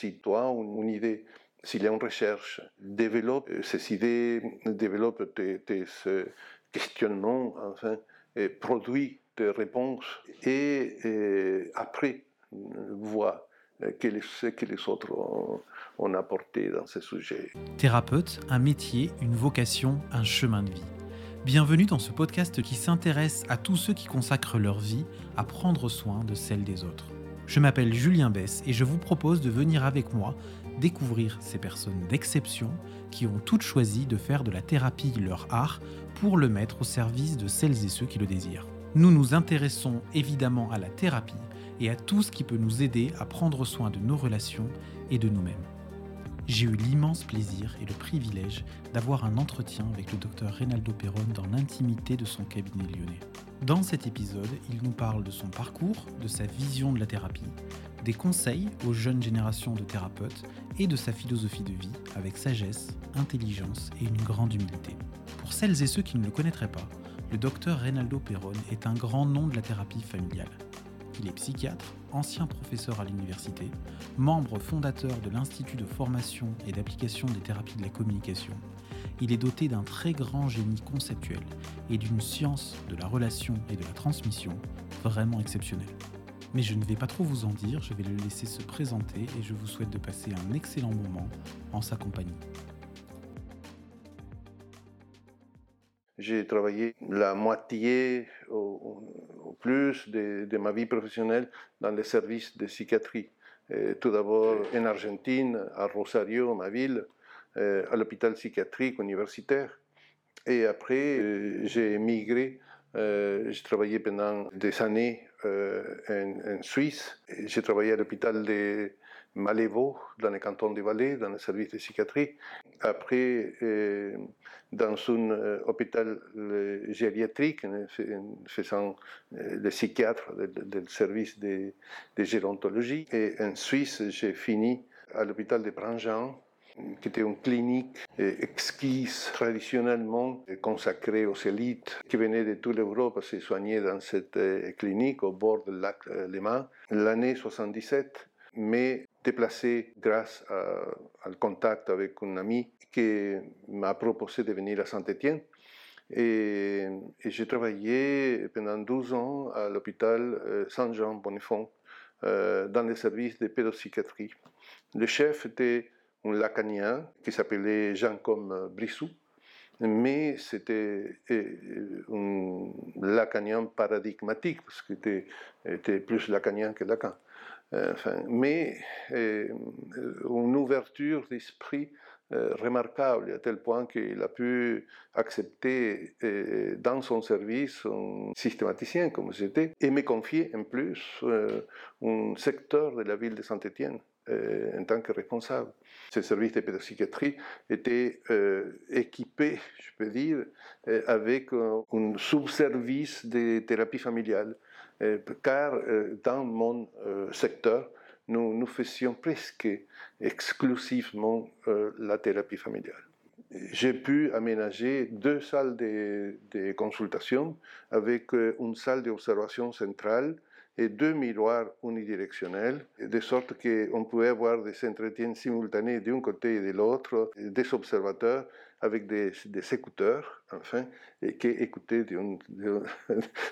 si toi, une, une idée, s'il y a une recherche, développe ces idées, développe tes, tes questionnements, enfin, et produit des réponses et, après voit ce que les autres ont, ont apporté dans ce sujet. Thérapeute, un métier, une vocation, un chemin de vie. Bienvenue dans ce podcast qui s'intéresse à tous ceux qui consacrent leur vie à prendre soin de celle des autres. Je m'appelle Julien Bess et je vous propose de venir avec moi découvrir ces personnes d'exception qui ont toutes choisi de faire de la thérapie leur art pour le mettre au service de celles et ceux qui le désirent. Nous nous intéressons évidemment à la thérapie et à tout ce qui peut nous aider à prendre soin de nos relations et de nous-mêmes. J'ai eu l'immense plaisir et le privilège d'avoir un entretien avec le docteur Reynaldo Perron dans l'intimité de son cabinet lyonnais. Dans cet épisode, il nous parle de son parcours, de sa vision de la thérapie, des conseils aux jeunes générations de thérapeutes et de sa philosophie de vie avec sagesse, intelligence et une grande humilité. Pour celles et ceux qui ne le connaîtraient pas, le docteur Reynaldo Perron est un grand nom de la thérapie familiale. Il est psychiatre, ancien professeur à l'université, membre fondateur de l'Institut de formation et d'application des thérapies de la communication. Il est doté d'un très grand génie conceptuel et d'une science de la relation et de la transmission vraiment exceptionnelle. Mais je ne vais pas trop vous en dire, je vais le laisser se présenter et je vous souhaite de passer un excellent moment en sa compagnie. J'ai travaillé la moitié au, plus de, ma vie professionnelle dans les services de psychiatrie. Tout d'abord en Argentine, à Rosario, ma ville, à l'hôpital psychiatrique universitaire. Et après, euh, j'ai émigré. Euh, j'ai travaillé pendant des années en, Suisse. J'ai travaillé à l'hôpital de Malévo, dans le canton de Valais, dans le service de psychiatrie. Après, euh, dans un euh, hôpital euh, gériatrique, faisant le psychiatre du service de, de, gérontologie. Et en Suisse, j'ai fini à l'hôpital de Branjean, qui était une clinique exquise, traditionnellement consacrée aux élites qui venaient de toute l'Europe se soigner dans cette clinique au bord du lac Léman, l'année 77. Mais déplacé grâce au contact avec un ami qui m'a proposé de venir à Saint-Étienne. Et, j'ai travaillé pendant 12 ans à l'hôpital Saint-Jean-Bonnefond euh, dans les services de pédopsychiatrie. Le chef était un lacanien qui s'appelait Jean-Com Brissou, mais c'était un lacanien paradigmatique, parce qu'il était, plus lacanien que Lacan. Enfin, mais euh, une ouverture d'esprit euh, remarquable, à tel point qu'il a pu accepter euh, dans son service un systématicien comme j'étais et me confier en plus euh, un secteur de la ville de Saint-Étienne en tant que responsable. Ce service de pédopsychiatrie était équipé, je peux dire, avec un sous-service de thérapie familiale, car dans mon secteur, nous, faisions presque exclusivement euh, la thérapie familiale. J'ai pu aménager deux salles de, de consultation avec euh, une salle d'observation centrale et deux miroirs unidirectionnels, de sorte qu'on pouvait avoir des entretiens simultanés d'un côté et de l'autre, des observateurs avec des, des écouteurs, enfin, et qui écoutaient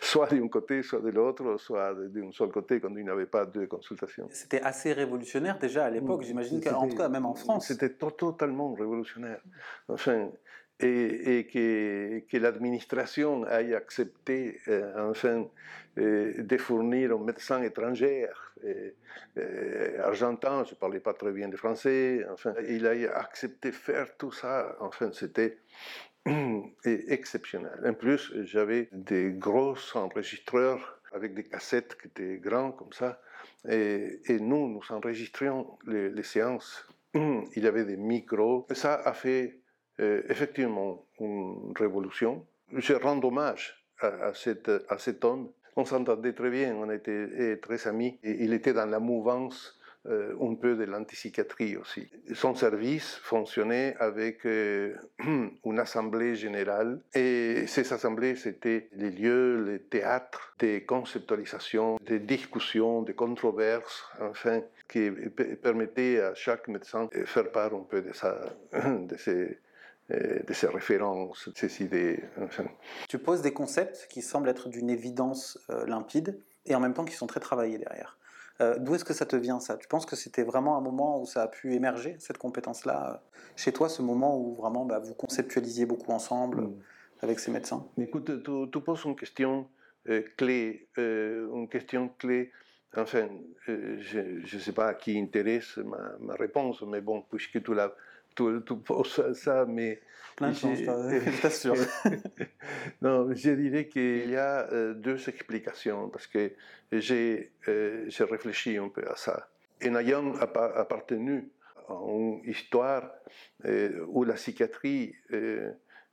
soit d'un côté, soit de l'autre, soit d'un seul côté quand il n'y avait pas de consultation. C'était assez révolutionnaire déjà à l'époque, j'imagine qu'en tout cas, même en France. C'était totalement révolutionnaire. Enfin, et, que, l'administration ait accepté euh, enfin euh, de fournir un médecin étranger euh, euh, argentin, je ne parlais pas très bien le français, enfin il a accepté faire tout ça, enfin c'était exceptionnel. En plus, j'avais des gros enregistreurs avec des cassettes qui étaient grands comme ça, et, nous, nous enregistrions les, les séances. Il y avait des micros. Ça a fait effectivement une révolution. Je rends hommage à, à, cet homme. On s'entendait très bien, on était très amis. Et il était dans la mouvance euh, un peu de l'antipsychiatrie aussi. Son service fonctionnait avec euh, une assemblée générale et ces assemblées, c'était les lieux, les théâtres des conceptualisations, des discussions, des controverses, enfin, qui permettaient à chaque médecin de faire part un peu de, sa, de ses de ces références, de ces idées. Tu poses des concepts qui semblent être d'une évidence limpide et en même temps qui sont très travaillés derrière. Euh, d'où est-ce que ça te vient ça? Tu penses que c'était vraiment un moment où ça a pu émerger, cette compétence-là, euh, chez toi, ce moment où vraiment bah, vous conceptualisiez beaucoup ensemble mm. avec ces médecins? Écoute, tu, poses une question euh, clé, une question clé. Enfin, je ne sais pas à qui intéresse ma, ma, réponse, mais bon, puisque tu l'as tu, poses ça, mais... Plein de chance, je t'assure. non, je dirais qu'il y a euh, deux explications, parce que j'ai euh, réfléchi un peu à ça. En ayant appartenu à une histoire euh, où la psychiatrie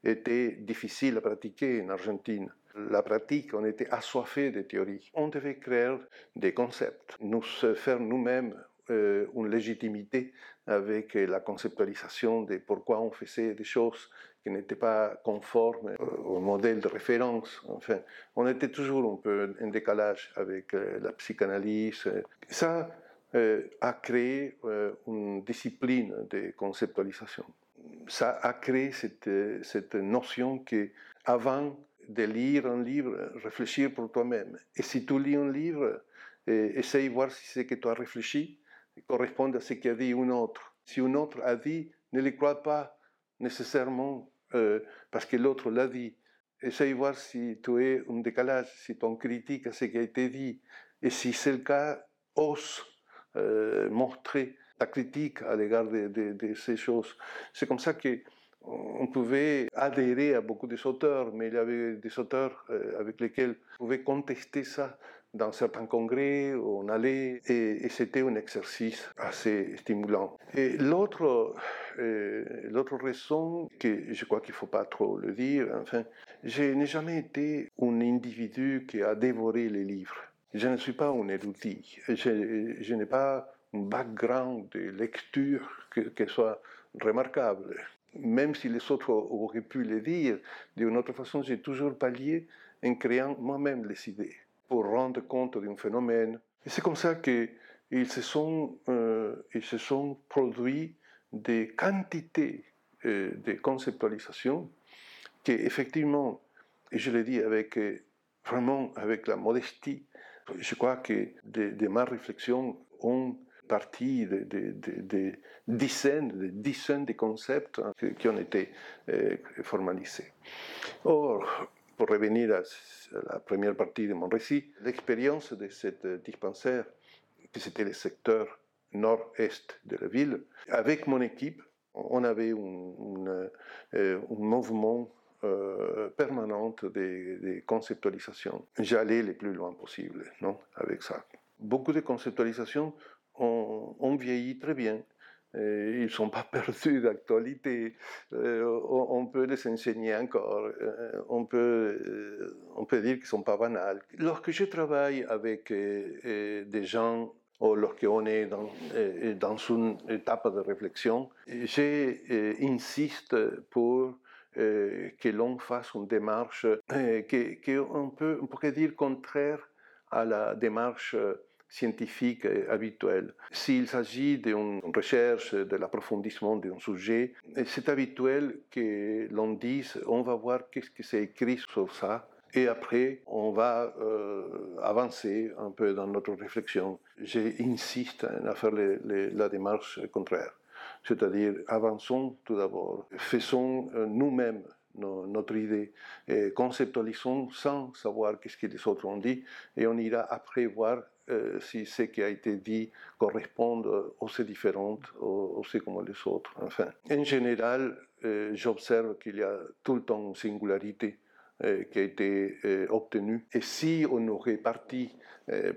était difficile à pratiquer en Argentine, la pratique, on était assoiffé de théories. On devait créer des concepts, nous faire nous-mêmes euh, une légitimité avec la conceptualisation de pourquoi on faisait des choses qui n'étaient pas conformes euh, au modèle de référence. Enfin, on était toujours un peu en décalage avec euh, la psychanalyse. Ça a créé une discipline de conceptualisation. Ça a créé cette, cette notion que avant de lire un livre, réfléchir pour toi-même. Et si tu lis un livre, essaye de voir si c'est que tu as réfléchi correspondent à ce qu'a dit un autre. Si un autre a dit, ne le crois pas nécessairement euh, parce que l'autre l'a dit. Essaye de voir si tu es un décalage, si tu critiques à ce qui a été dit. Et si c'est le cas, ose euh, montrer ta critique à l'égard de, ces choses. C'est comme ça que on pouvait adhérer à beaucoup des auteurs, mais il y avait des auteurs euh, avec lesquels on pouvait contester ça dans certains congrès, on allait, et, c'était un exercice assez stimulant. Et l'autre, euh, l'autre raison, que je crois qu'il ne faut pas trop le dire, enfin, je n'ai jamais été un individu qui a dévoré les livres. Je ne suis pas un érudit. Je n'ai pas un background de lecture qui soit remarquable. Même si les autres auraient pu le dire, d'une autre façon, j'ai toujours pallié en créant moi-même les idées pour rendre compte d'un phénomène. Et c'est comme ça qu'ils se, sont, euh, se sont produits des quantités euh, de conceptualisation qui, effectivement, et je le dis avec, euh, vraiment avec la modestie, je crois que de, ma réflexion ont parti de, de, dizaines, de dizaines de concepts hein, qui, ont été formalisés. Or, pour revenir à la première partie de mon récit, l'expérience de cette dispensaire, qui c'était le secteur nord-est de la ville, avec mon équipe, on avait un, euh, mouvement euh, permanent de, conceptualisation. J'allais le plus loin possible non, avec ça. Beaucoup de conceptualisations ont vieilli très bien ils ne sont pas perdus d'actualité. Euh, on peut les enseigner encore. Euh, on, peut, on peut dire qu'ils ne sont pas banals. Lorsque je travaille avec des gens ou lorsqu'on est dans, dans une étape de réflexion, j'insiste pour que l'on fasse une démarche qu'on peut, on pourrait dire contraire à la démarche scientifique habituel. S'il s'agit d'une recherche, de l'approfondissement d'un sujet, c'est habituel que l'on dise on va voir qu'est-ce qui s'est écrit sur ça. Et après, on va euh, avancer un peu dans notre réflexion. J'insiste à faire la démarche contraire. C'est-à-dire, avançons tout d'abord, faisons euh, nous-mêmes notre idée, et conceptualisons sans savoir qu'est-ce que les autres ont dit, et on ira après voir euh, si ce qui a été dit correspond aussi différentes, aussi comme les autres. Enfin, en général, euh, j'observe qu'il y a tout le temps une singularité euh, qui a été obtenue. Et si on aurait parti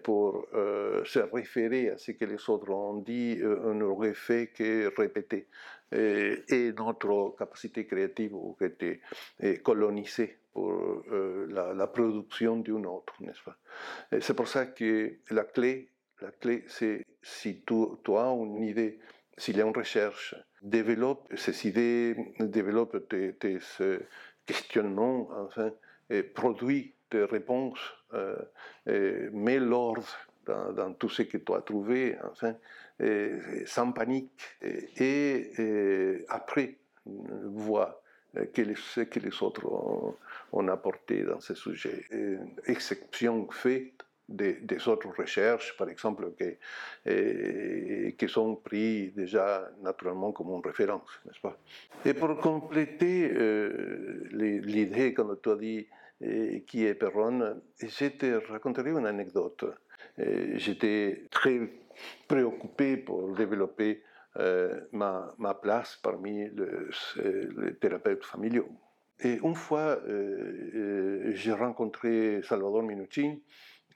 pour se référer à ce que les autres ont dit, on n'aurait fait que répéter. Et notre capacité créative aurait été colonisée pour euh, la, production d'un autre, n'est-ce C'est pour ça que la clé, La clé, c'est si tu, as une idée, s'il y a une recherche, développe ces idées, développe tes, questionnements, enfin, et tes réponses, et mets l'ordre dans, tout ce que tu as trouvé, enfin, sans panique, et, après, vois ce que les autres ont, apporté dans ce sujet. exception faite des, autres recherches, par exemple, qui, sont pris déjà naturellement comme une référence, n'est-ce pas? Et pour compléter euh, l'idée, comme tu as dit, qui est Perron, je te raconterai une anecdote. J'étais très préoccupé pour développer euh, ma, ma, place parmi les thérapeutes familiaux. Et une fois, euh, euh, j'ai rencontré Salvador Minuchin.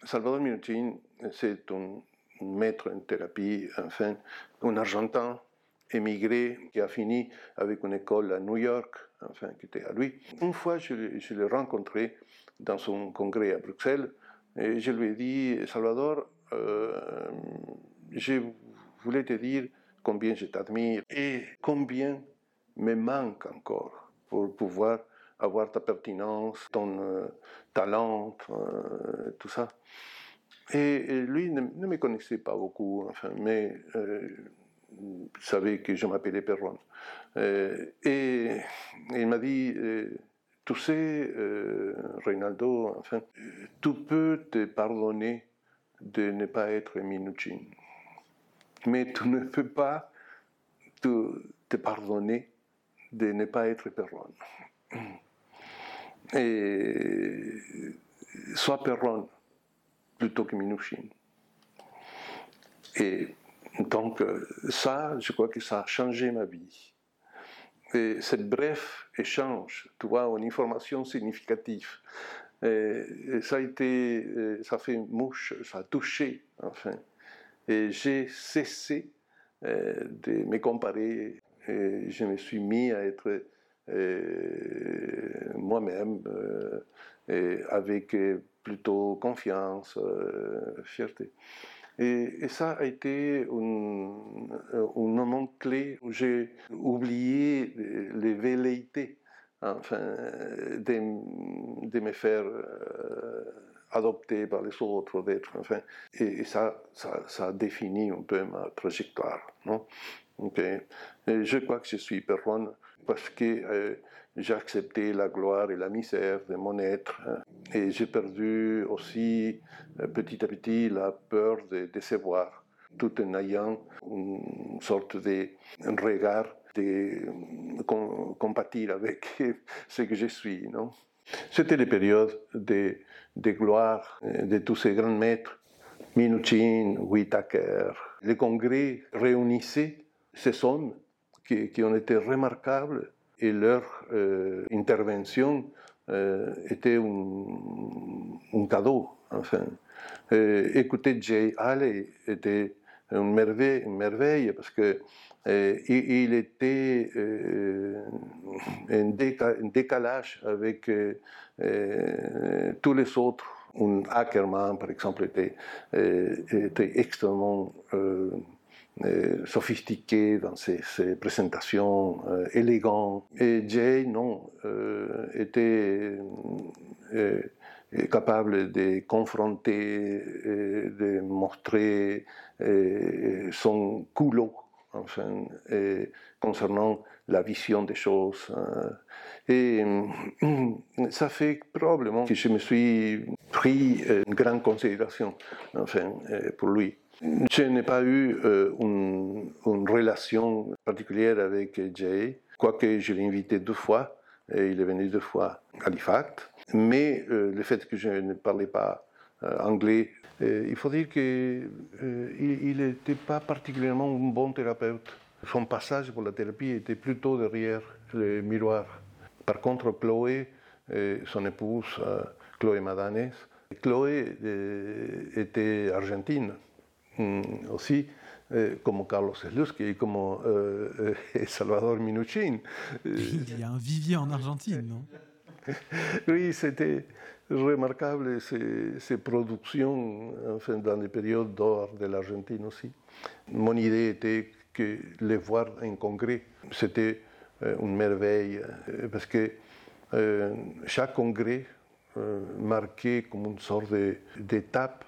Salvador Minuchin, c'est un maître en thérapie, enfin, un Argentin émigré qui a fini avec une école à New York, enfin, qui était à lui. Une fois, je, je l'ai rencontré dans son congrès à Bruxelles et je lui ai dit, Salvador, je voulais te dire combien je t'admire et combien me manque encore pour pouvoir avoir ta pertinence, ton euh, talent, euh, tout ça. Et, lui ne, me connaissait pas beaucoup, enfin, mais euh, savait que je m'appelais Perron. Euh, et, il m'a dit, tu sais, Reynaldo, enfin, tu peux te pardonner de ne pas être Minuchin mais tu ne peux pas te, pardonner de ne pas être Perron. Et sois Perron plutôt que Minuchin. Et donc ça, je crois que ça a changé ma vie. Et ce bref échange, tu vois, une information significative, ça a été, ça fait mouche, ça a touché, enfin, et j'ai cessé euh, de me comparer. Et je me suis mis à être euh, moi-même euh, avec plutôt confiance, fierté. Et, ça a été un, moment clé où j'ai oublié les velléités enfin, de, de me faire adopté par les autres, d'être, enfin, et, ça, ça, ça, définit un peu ma trajectoire, non? Je crois que je suis Perron parce que euh, j'ai accepté la gloire et la misère de mon être hein, et j'ai perdu aussi euh, petit à petit la peur de décevoir tout en ayant une sorte de regard de compatir avec ce que je suis, c'était les périodes de, de gloire euh, de tous ces grands maîtres, Minuchin, Whitaker. Les congrès réunissaient ces hommes qui, ont été remarquables et leur euh, intervention euh, était un, cadeau. Enfin. écouter Jay Haley était une merveille, parce que euh, il, était euh, en, décalage avec euh, tous les autres. Un Ackerman, par exemple, était, était extrêmement sophistiqué dans ses, présentations, élégant. Et Jay, non, était capable de confronter, de montrer son culot enfin, concernant la vision des choses. Euh, et ça fait probablement que je me suis pris une grande considération enfin, euh, pour lui. Je n'ai pas eu euh, une, relation particulière avec Jay, quoique je l'ai invité deux fois, et il est venu deux fois à Halifax. Mais le fait que je ne parlais pas anglais euh, il faut dire qu'il euh, n'était pas particulièrement un bon thérapeute. Son passage pour la thérapie était plutôt derrière le miroir. Par contre, Chloé, euh, son épouse, Chloé Madanes, Chloé était argentine mm, aussi, comme Carlos Slusky et comme Salvador Minuchin. Il y a un vivier en Argentine, non? Oui, c'était remarquable ces, productions enfin, dans les périodes d'or de l'Argentine aussi. Mon idée était que les voir en congrès, c'était euh, une merveille euh, parce que chaque congrès marquait comme une sorte d'étape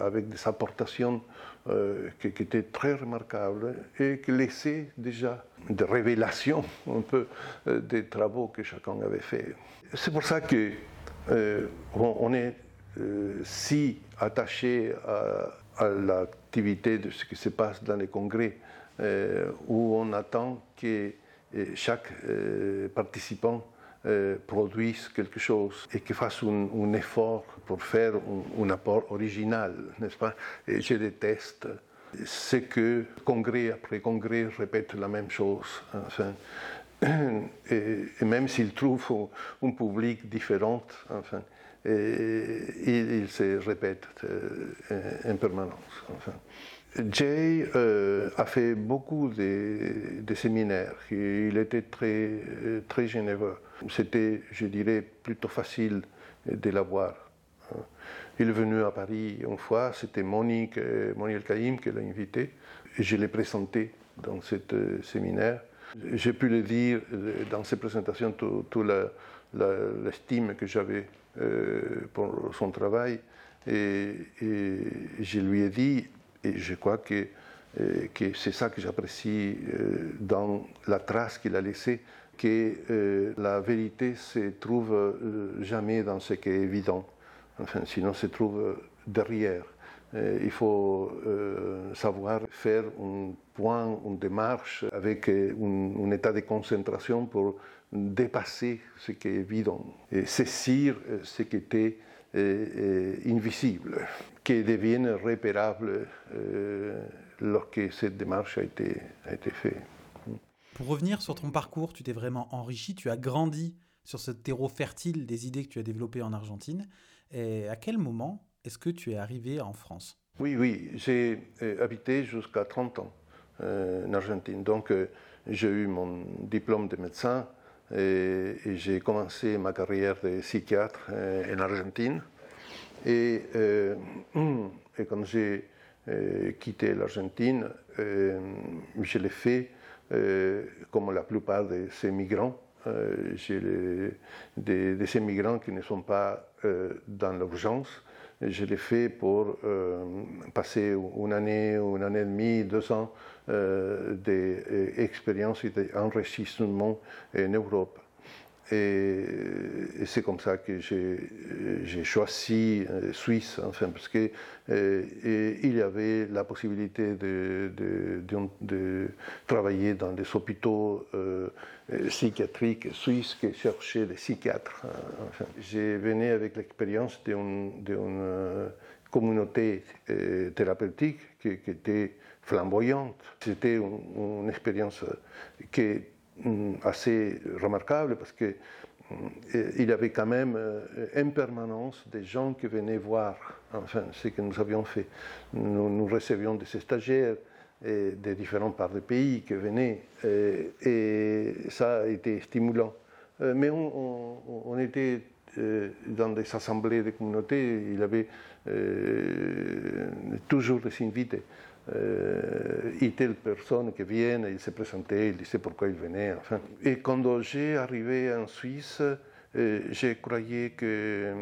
avec des apportations qui, étaient très remarquables et qui laissaient déjà des révélations un peu des travaux que chacun avait fait. C'est pour ça que on est si attaché à, l'activité de ce qui se passe dans les congrès, où on attend que chaque euh, participant euh, produise quelque chose et qu'il fasse un, effort pour faire un, apport original, n'est-ce pas? Et je déteste ce que congrès après congrès répète la même chose. Enfin, et, même s'il trouve un, public différent, enfin, il, se répète euh, en permanence. Jay euh, a fait beaucoup de, séminaires. Il était très, très généreux. C'était, je dirais, plutôt facile de l'avoir. Il est venu à Paris une fois, c'était Monique, euh, Monique Caïm qui l'a invité. Et je l'ai présenté dans ce euh, séminaire. J'ai pu le dire dans ses présentations, toute l'estime que j'avais pour son travail. et, je lui ai dit, et je crois que, euh, que c'est ça que j'apprécie euh, dans la trace qu'il a laissée, que euh, la vérité se trouve jamais dans ce qui est évident, enfin, sinon se trouve derrière. Il faut savoir faire un point, une démarche avec un, un, état de concentration pour dépasser ce qui est évident et saisir ce qui était invisible, qui devienne repérable euh, lorsque cette démarche a été, a été faite. Pour revenir sur ton parcours, tu t'es vraiment enrichi, tu as grandi sur ce terreau fertile des idées que tu as développées en Argentine. Et à quel moment est-ce que tu es arrivé en France? Oui, oui, j'ai euh, habité jusqu'à 30 ans euh, en Argentine. Donc, j'ai eu mon diplôme de médecin et, j'ai commencé ma carrière de psychiatre euh, en Argentine. Et, euh, quand j'ai euh, quitté l'Argentine, je l'ai fait comme la plupart de ces migrants. j'ai des, de ces migrants qui ne sont pas dans l'urgence. Je l'ai fait pour passer une année, une année et demie, deux ans euh, d'expériences et d'enrichissement en Europe. Et, c'est comme ça que j'ai choisi euh, Suisse, parce qu'il euh, y avait la possibilité de, travailler dans des hôpitaux psychiatriques suisses qui cherchaient des psychiatres. Enfin, j'ai venu avec l'expérience d'une communauté thérapeutique qui, était flamboyante. C'était une, expérience qui assez remarquable parce que mm, il y avait quand même euh, en permanence des gens qui venaient voir enfin, ce que nous avions fait. Nous, recevions des stagiaires et des différentes parts du pays qui venaient et, ça a été stimulant. Euh, mais on, était euh, dans des assemblées de communautés, il y avait toujours des invités euh, et telle personne qui vient, il se présentait, il disait pourquoi il venait. Enfin. Et quand j'ai arrivé en Suisse, euh, j'ai croyé que,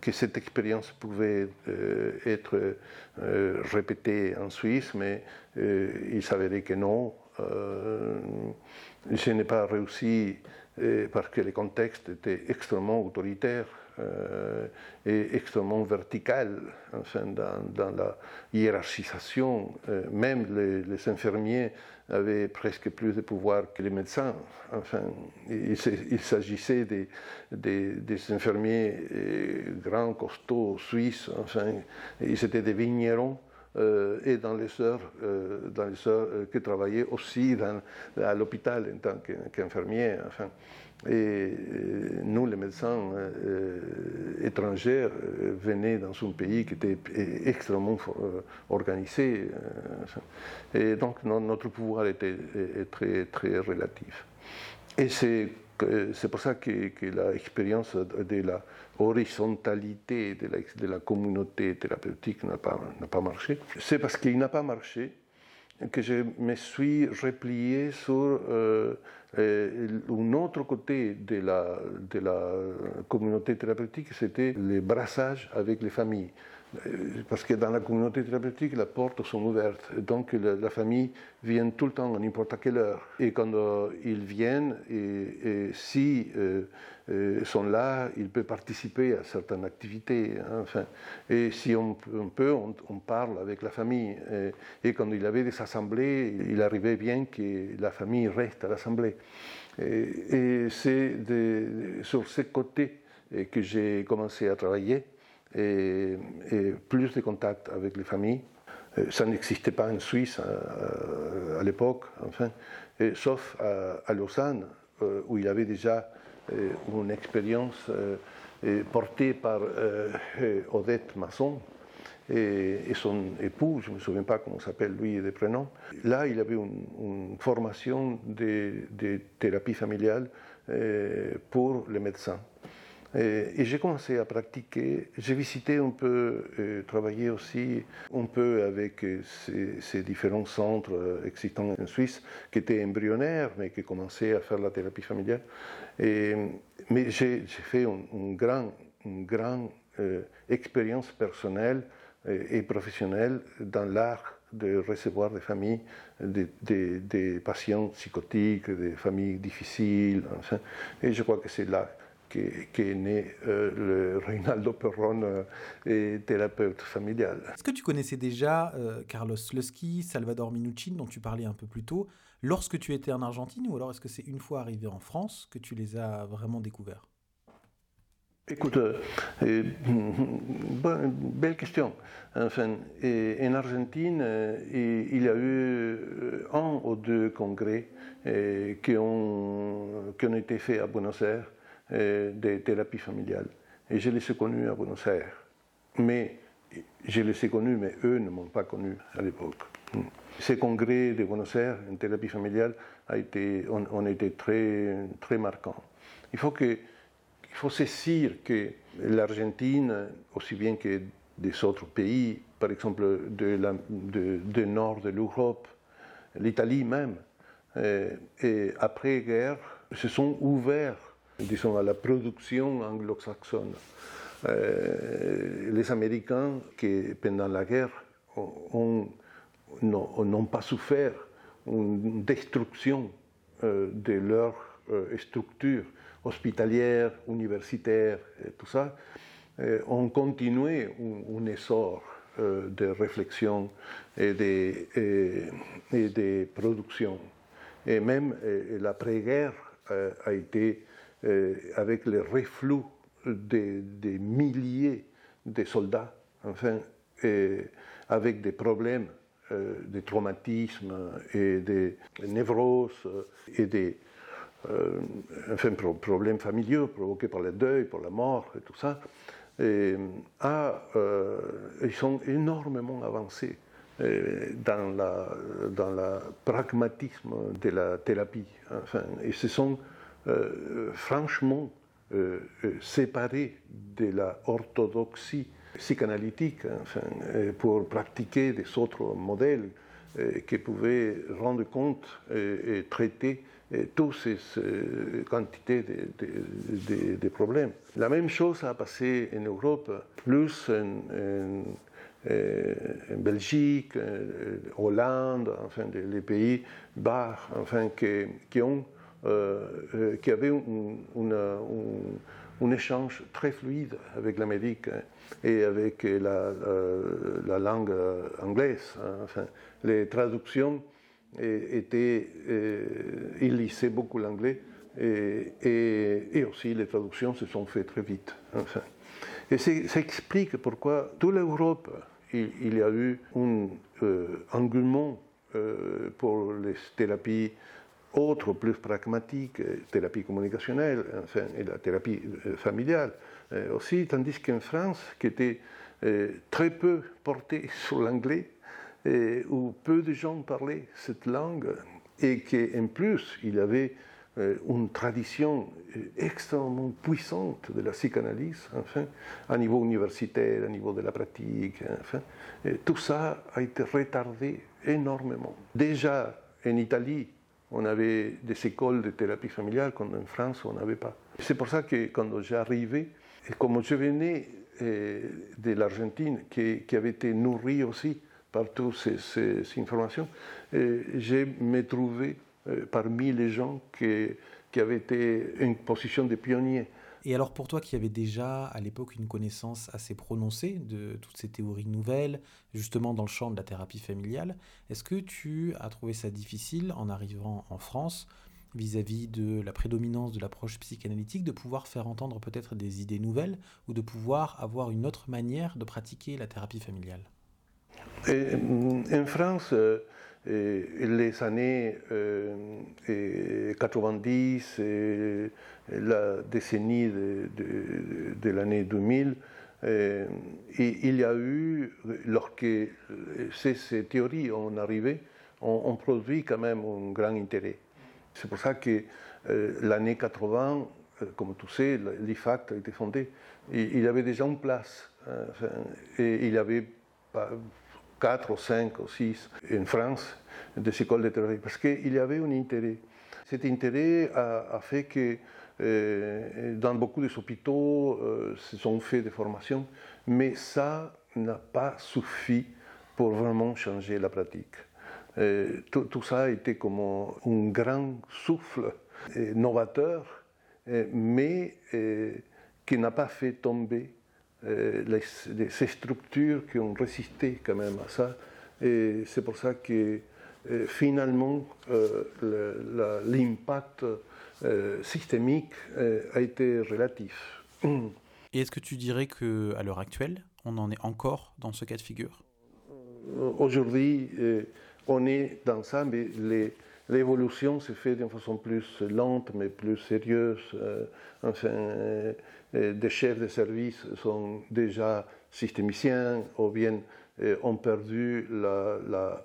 que cette expérience pouvait euh, être euh, répétée en Suisse, mais il s'avérait que non. je n'ai pas réussi parce que le contexte était extrêmement autoritaire. Euh, est extrêmement verticale enfin, dans, la hiérarchisation. Euh, même les, infirmiers avaient presque plus de pouvoir que les médecins. Enfin, il, s'agissait des, des, infirmiers euh, grands, costauds, suisses. Enfin, ils étaient des vignerons. et dans les heures, dans les heures que travaillaient aussi dans, à l'hôpital en tant qu'infirmiers. enfin. Et euh, nous, les médecins euh, euh, étrangers, venaient dans un pays qui était extrêmement organisé. et donc notre pouvoir était très, très relatif. Et c'est C'est pour ça que, que l'expérience de la horizontalité de la, communauté thérapeutique n'a pas, pas marché. C'est parce qu'il n'a pas marché que je me suis replié sur euh, euh, un autre côté de la, de la communauté thérapeutique, c'était le brassage avec les familles. Euh, parce que dans la communauté thérapeutique, les portes sont ouvertes. Donc la, famille vient tout le temps, à n'importe quelle heure. Et quand euh, ils viennent, et, si euh, sont là, ils peuvent participer à certaines activités. Hein, enfin, et si on, peut, on, parle avec la famille. Et, quand il y avait des assemblées, il arrivait bien que la famille reste à l'assemblée. Et, c'est sur ce côté que j'ai commencé à travailler et, plus de contacts avec les familles. Euh, ça n'existait pas en Suisse euh, à, l'époque, enfin, sauf à, Lausanne, euh, où il avait déjà une expérience portée par Odette Masson, et, son époux, je ne me souviens pas comment s'appelle lui des prénoms. Là, il avait une, formation de, thérapie familiale pour les médecins. Et, j'ai commencé à pratiquer. J'ai visité un peu, euh, travaillé aussi un peu avec euh, ces, différents centres existants en Suisse qui étaient embryonnaires, mais qui commençaient à faire la thérapie familiale. Mais j'ai fait une, grande, une grande expérience personnelle et professionnelle dans l'art de recevoir des familles, des, des, patients psychotiques, des familles difficiles. et je crois que c'est là qu'est né euh, le Reynaldo Perron, euh, et thérapeute familial. Est-ce que tu connaissais déjà euh, Carlos Lusky, Salvador Minuchin, dont tu parlais un peu plus tôt, lorsque tu étais en Argentine, ou alors est-ce que c'est une fois arrivé en France que tu les as vraiment découverts? Écoute, belle question. Enfin, en Argentine, il y a eu un ou deux congrès qui ont, qui ont été faits à Buenos Aires euh, de thérapie familiale. Et je les ai connus à Buenos Aires. Mais je les ai connus, mais eux ne m'ont pas connu à l'époque. Hmm. Ce congrès de Buenos Aires en thérapie familiale a été, on, a été très, très marquant. Il faut, que, il faut saisir que l'Argentine, aussi bien que des autres pays, par exemple de la, de, nord de l'Europe, l'Italie même, euh, et après-guerre, se sont ouverts disons, à la production anglo-saxonne. Euh, les Américains, qui pendant la guerre n'ont pas souffert une destruction euh, de leur euh, structure hospitalière, universitaire, tout ça, ont continué un, essor de réflexion et de, et de production. Et même l'après-guerre a été euh, avec le reflux des, milliers de soldats, enfin, avec des problèmes euh, de traumatisme et des névroses et des euh, enfin, problèmes familiaux provoqués par le deuil, par la mort et tout ça, ah, ils sont énormément avancés dans, le pragmatisme de la thérapie. Et ce sont euh, franchement euh, euh, séparé de la orthodoxie psychanalytique enfin, pour pratiquer des autres modèles qui pouvaient rendre compte et, traiter toutes ces, quantités de, problèmes. La même chose a passé en Europe, plus en, Belgique, en Hollande, enfin les pays bas, enfin qui, ont euh, euh, qui avait un, échange très fluide avec l'Amérique hein, et avec la, la, langue anglaise. Hein. enfin, les traductions étaient, euh, il lisait beaucoup l'anglais et, aussi les traductions se sont faites très vite. Et ça explique pourquoi toute l'Europe, il, y a eu un engouement pour les thérapies autre plus pragmatique, euh, thérapie communicationnelle, enfin, et la thérapie euh, familiale euh, aussi, tandis qu'en France, qui était très peu portée sur l'anglais, où peu de gens parlaient cette langue, et qu'en plus, il y avait une tradition extrêmement puissante de la psychanalyse, enfin, à niveau universitaire, à niveau de la pratique, enfin, tout ça a été retardé énormément. Déjà en Italie, on avait des écoles de thérapie familiale, quand en France, on n'avait pas. C'est pour ça que quand j'arrivais, et comme je venais de l'Argentine, qui, avait été nourrie aussi par toutes ces, informations, je me trouvais parmi les gens qui, avaient été une position de pionnier. Et alors pour toi qui avais déjà à l'époque une connaissance assez prononcée de toutes ces théories nouvelles, justement dans le champ de la thérapie familiale, est-ce que tu as trouvé ça difficile en arrivant en France vis-à-vis de la prédominance de l'approche psychanalytique, de pouvoir faire entendre peut-être des idées nouvelles ou de pouvoir avoir une autre manière de pratiquer la thérapie familiale? En France, euh, les années 90 et la décennie de, l'année 2000, il y a eu, lorsque ces, théories ont arrivé, ont, produit quand même un grand intérêt. C'est pour ça que l'année 80, comme tu sais, l'IFACT a été fondé. Il y avait déjà une place. et il avait quatre ou cinq ou six en France des écoles de thérapie parce qu'il y avait un intérêt. Cet intérêt a, fait que euh, dans beaucoup des hôpitaux euh, se sont fait des formations, mais ça n'a pas suffi pour vraiment changer la pratique. Euh, tout, tout, ça a été comme un grand souffle novateur, mais qui n'a pas fait tomber euh, les, ces structures qui ont résisté quand même à ça. Et c'est pour ça que euh, finalement euh, l'impact systémique a été relatif. Et est-ce que tu dirais qu'à l'heure actuelle, on en est encore dans ce cas de figure? Aujourd'hui, on est dans ça, mais les, l'évolution se fait d'une façon plus lente mais plus sérieuse. enfin, des chefs de service sont déjà systémiciens ou bien ont perdu la,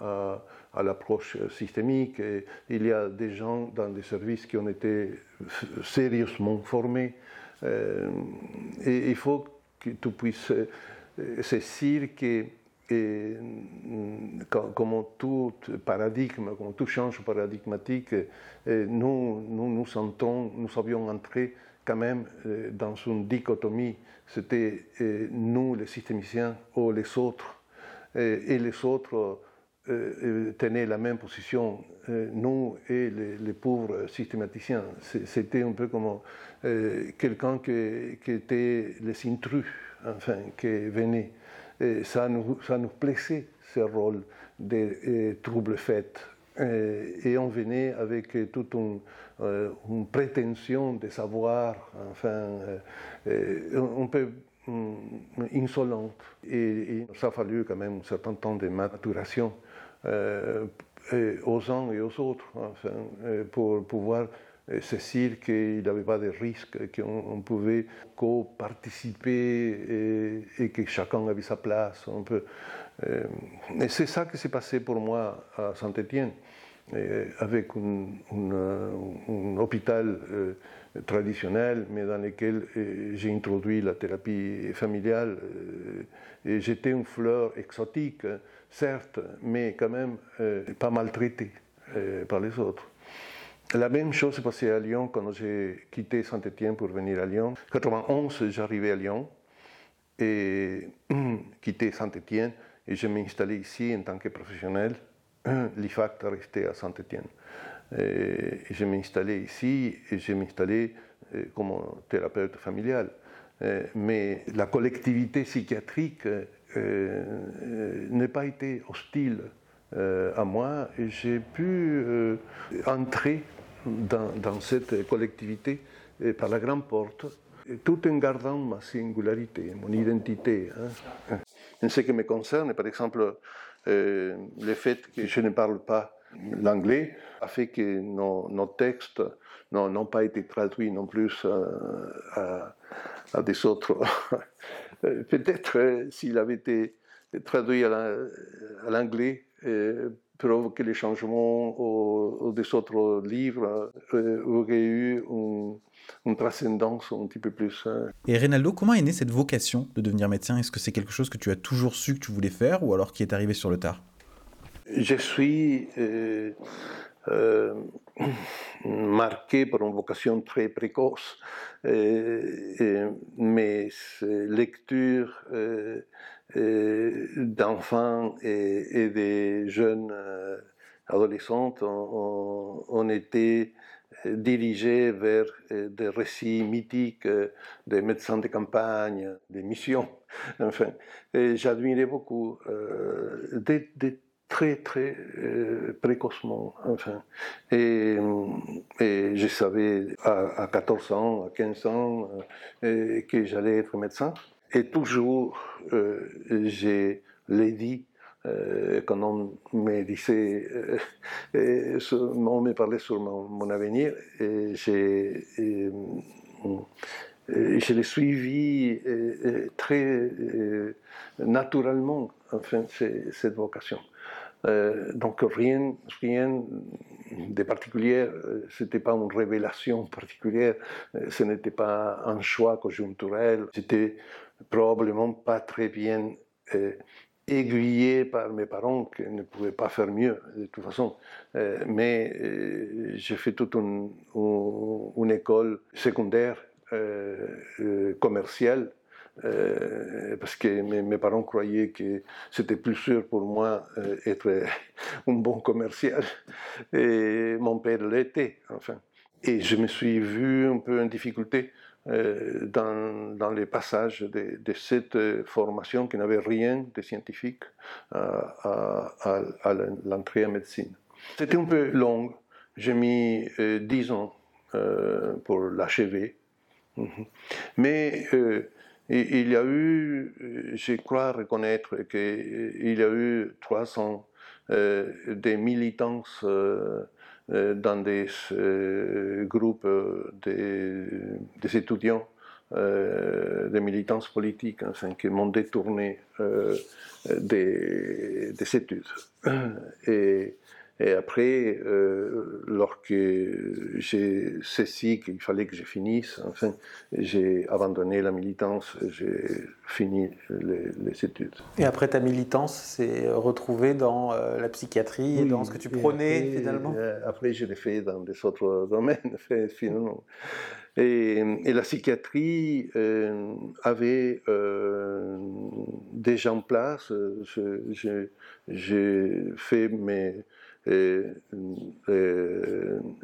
à, l'approche systémique. Il y a des gens dans des services qui ont été sérieusement formés. et il faut que tu puisses saisir que et, comme tout paradigme, comme tout change paradigmatique, nous, nous nous sentons, nous avions entré quand même euh, dans une dichotomie. C'était euh, nous, les systémiciens, ou les autres. Et les autres tenaient la même position, nous et les, pauvres systématiciens. C'était un peu comme quelqu'un qui, était les intrus, enfin, qui venait. Et ça nous, ça nous plaisait, ce rôle des troubles faits et on venait avec toute une, prétention de savoir, enfin, euh, euh, un peu mm, insolente. Et, ça a fallu quand même un certain temps de maturation aux uns et aux autres, enfin, pour pouvoir saisir qu'il n'y avait pas de risque, qu'on pouvait co-participer et, que chacun avait sa place. Peu. Et c'est ça qui s'est passé pour moi à Saint-Étienne. Euh, avec un, hôpital euh, traditionnel, mais dans lequel euh, j'ai introduit la thérapie familiale. j'étais une fleur exotique, certes, mais quand même pas maltraitée par les autres. La même chose s'est passée à Lyon quand j'ai quitté Saint-Étienne pour venir à Lyon. En 91, j'arrivais à Lyon et quitté Saint-Étienne et je m'installais ici en tant que professionnel l'IFAC resté à Saint-Étienne. Je m'installais ici et je m'installais euh, comme thérapeute familial. Euh, mais la collectivité psychiatrique euh, n'a pas été hostile à moi et j'ai pu entrer dans, cette collectivité par la grande porte, tout en gardant ma singularité, mon identité. Hein. En ce qui me concerne, par exemple, euh, le fait que je ne parle pas l'anglais a fait que nos, textes n'ont pas été traduits non plus euh, à, des autres. Peut-être euh, s'il avait été traduit à l'anglais, provoqué les changements des autres livres auraient eu une, transcendance un petit peu plus. Et Reynaldo, comment est née cette vocation de devenir médecin? Est-ce que c'est quelque chose que tu as toujours su que tu voulais faire ou alors qui est arrivé sur le tard? Je suis euh, marqué par une vocation très précoce. Euh, mes lectures euh, d'enfants et, des jeunes adolescentes ont, été dirigées vers des récits mythiques des médecins de campagne, des missions. Enfin, j'admirais beaucoup très très euh, précocement. Enfin. Et, et, je savais à, 14 ans, à 15 ans, euh, que j'allais être médecin. Et toujours, euh, j'ai l'ai dit quand on me disait, on me parlait sur mon, avenir, et j'ai, je l'ai suivi très naturellement, enfin, cette vocation. Euh, donc rien, rien de particulier, euh, ce n'était pas une révélation particulière, euh, ce n'était pas un choix conjoncturel, c'était probablement pas très bien aiguillé par mes parents qui ne pouvaient pas faire mieux de toute façon. mais j'ai fait toute une, école secondaire commerciale euh, parce que mes, parents croyaient que c'était plus sûr pour moi euh, être un bon commercial. Et mon père l'était, enfin. Et je me suis vu un peu en difficulté euh, dans, dans, les passages de, cette formation qui n'avait rien de scientifique à, à, l'entrée en médecine. C'était un peu long. J'ai mis dix ans pour l'achever. Mhm. Mais il y a eu, je crois reconnaître qu'il y a eu 300 euh, des militances dans des groupes des, étudiants, des militances politiques, enfin, qui m'ont détourné des, des, études. Et et après, euh, lorsque j'ai cessé qu'il fallait que je finisse, enfin, j'ai abandonné la militance, j'ai fini les, études. Et après ta militance, c'est retrouvé dans euh, la psychiatrie et dans ce que tu prenais finalement? euh, Après, je l'ai fait dans des autres domaines, finalement. Et, la psychiatrie avait déjà en place, j'ai fait mes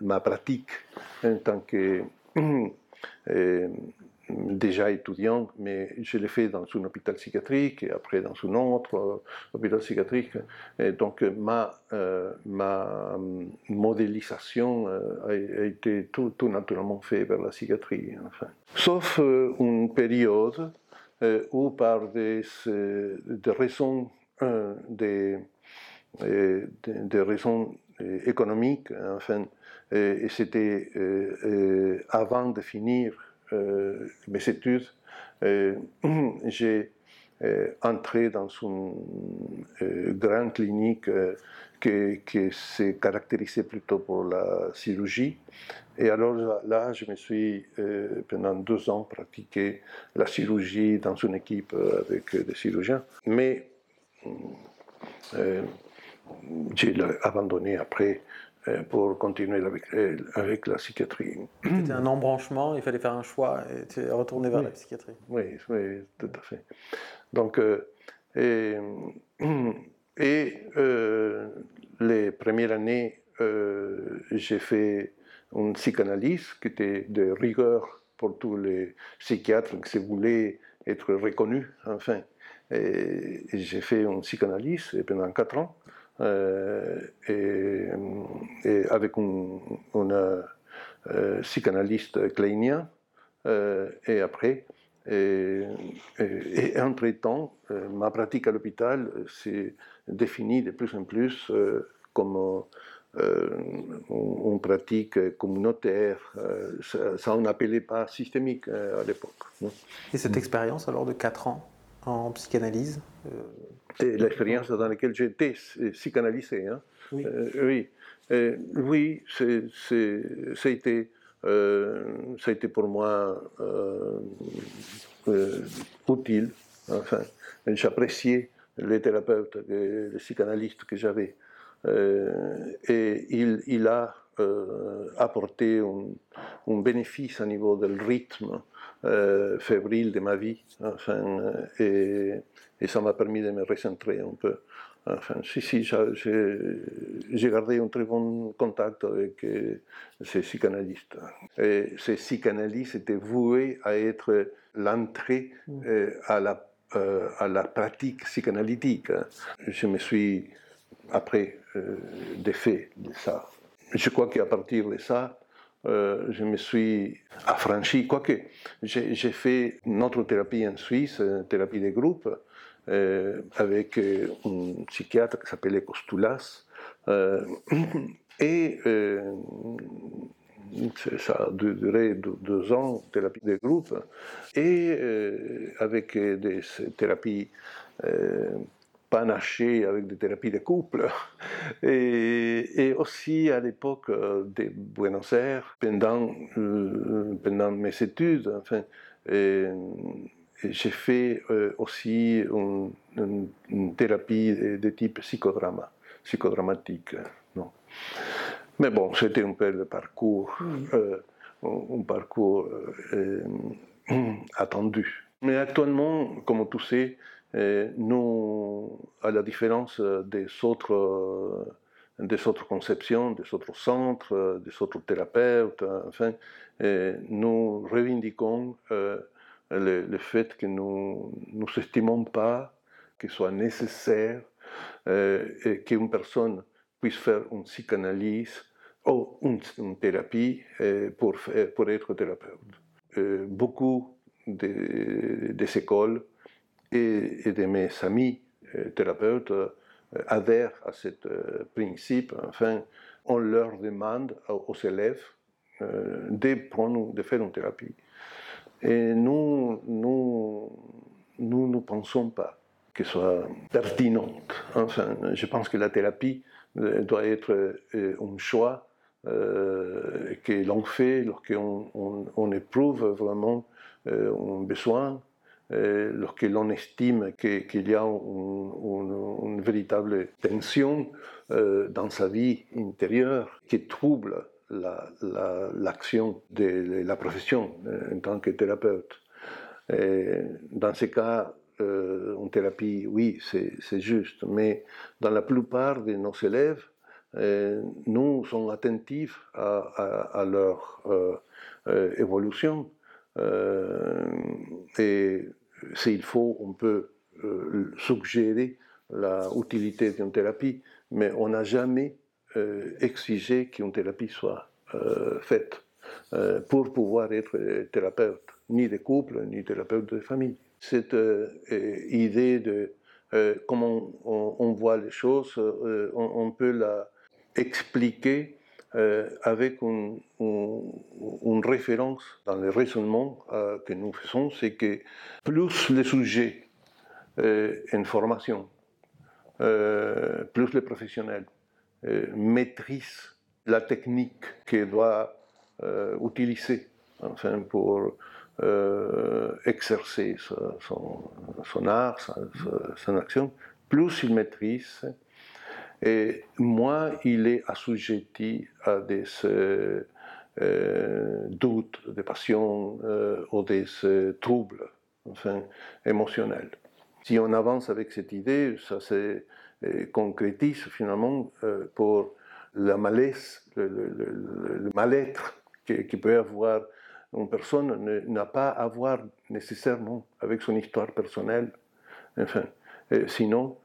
ma pratique en tant que déjà étudiant, mais je l'ai fait dans un hôpital psychiatrique et après dans un autre hôpital psychiatrique. Donc ma, euh, ma modélisation euh, a, été tout, naturellement faite vers la psychiatrie. Sauf euh, une période où par des, des raisons des des, raisons euh, économiques, enfin, et, c'était euh, euh, avant de finir mes études, j'ai entré dans une grande clinique qui, qui s'est caractérisée plutôt pour la chirurgie. Et alors là, je me suis pendant deux ans pratiqué la chirurgie dans une équipe avec des chirurgiens. Mais j'ai abandonné après euh, pour continuer avec, euh, avec la psychiatrie. C'était un embranchement, il fallait faire un choix et tu es retourné vers la psychiatrie. Oui, oui, tout à fait. Donc, euh, et, et les premières années, j'ai fait une psychanalyse qui était de rigueur pour tous les psychiatres qui voulaient être reconnus, enfin. Et, et j'ai fait une psychanalyse pendant quatre ans. Euh, et, avec un, euh, psychanalyste kleinien. Euh, et après, et, entre-temps, ma pratique à l'hôpital s'est définie de plus en plus comme une pratique communautaire. ça, on n'appelait pas systémique à l'époque. Et cette expérience alors de 4 ans en psychanalyse et l'expérience dans laquelle j'étais psychanalysé. Hein. Oui. oui. oui, c'est, ça, a été, ça a été pour moi utile. Enfin, j'appréciais les thérapeutes, les, psychanalystes que j'avais. et il, il a apporté un, un, bénéfice au niveau du rythme euh, fébrile de ma vie. Et, et, ça m'a permis de me recentrer un peu. Si, si, j'ai gardé un très bon contact avec euh, ces psychanalystes. Et ces psychanalystes étaient voués à être l'entrée à, à la pratique psychanalytique. Je me suis, après, défait de ça. Je crois qu'à partir de ça, euh, je me suis affranchi, quoique j'ai fait notre thérapie en Suisse, une thérapie de groupe, euh, avec euh, un psychiatre qui s'appelait Costulas. et ça a duré deux, ans, thérapie de groupe, et avec des thérapies panaché avec des thérapies de couple. Et, aussi à l'époque euh, de Buenos Aires, pendant, euh, pendant mes études, enfin, j'ai fait euh, aussi une, thérapie de, type psychodrama, psychodramatique. Non. Mais bon, c'était un peu le parcours, un parcours attendu. Mais actuellement, comme tu sais, nous, à la différence des autres, des autres conceptions, des autres centres, des autres thérapeutes, enfin, nous revendiquons le, fait que nous ne estimons pas qu'il soit nécessaire qu'une personne puisse faire une psychanalyse ou une, thérapie pour être thérapeute. beaucoup des écoles et, de mes amis euh, thérapeutes euh, adhèrent à ce euh, principe. Enfin, on leur demande aux élèves de, prendre, de faire une thérapie. Et nous, nous, nous ne pensons pas que ce soit pertinente. Enfin, je pense que la thérapie doit être un choix que l'on fait lorsqu'on on, éprouve vraiment un besoin euh, lorsque l'on estime qu'il y a une, véritable tension euh, dans sa vie intérieure qui trouble l'action de la profession euh, en tant que thérapeute. dans ce cas, une thérapie, oui, c'est juste, mais dans la plupart de nos élèves, nous sommes attentifs à, leur évolution. et s'il faut, on peut euh, suggérer l'utilité d'une thérapie, mais on n'a jamais euh, exigé qu'une thérapie soit euh, faite pour pouvoir être thérapeute, ni de couple, ni thérapeute de famille. Cette idée de comment on, voit les choses, on, peut la expliquer avec une, référence dans le raisonnement que nous faisons, c'est que plus les sujets en formation, plus les professionnels maîtrisent la technique qu'ils doivent utiliser enfin, pour exercer son, art, son action, plus ils maîtrisent et moins il est assujetti à des euh, euh, doutes, des passions euh, ou des troubles enfin, émotionnels. Si on avance avec cette idée, ça se concrétise finalement pour la malaise, le, mal-être qui, peut avoir une personne n'a pas à voir nécessairement avec son histoire personnelle. Enfin, sinon,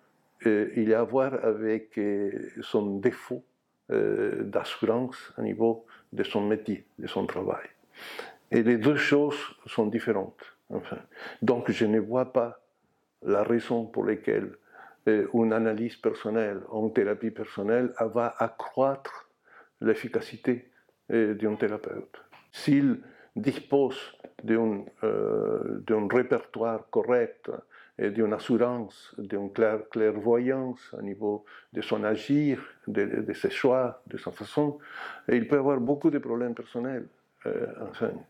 euh, il a à voir avec euh, son défaut euh, d'assurance au niveau de son métier, de son travail. Et les deux choses sont différentes. Donc je ne vois pas la raison pour laquelle une analyse personnelle une thérapie personnelle va accroître l'efficacité d'un thérapeute. S'il dispose d'un répertoire correct d'une assurance, d'une clairvoyance au niveau de son agir, de, ses choix, de sa façon. Il peut avoir beaucoup de problèmes personnels. Euh,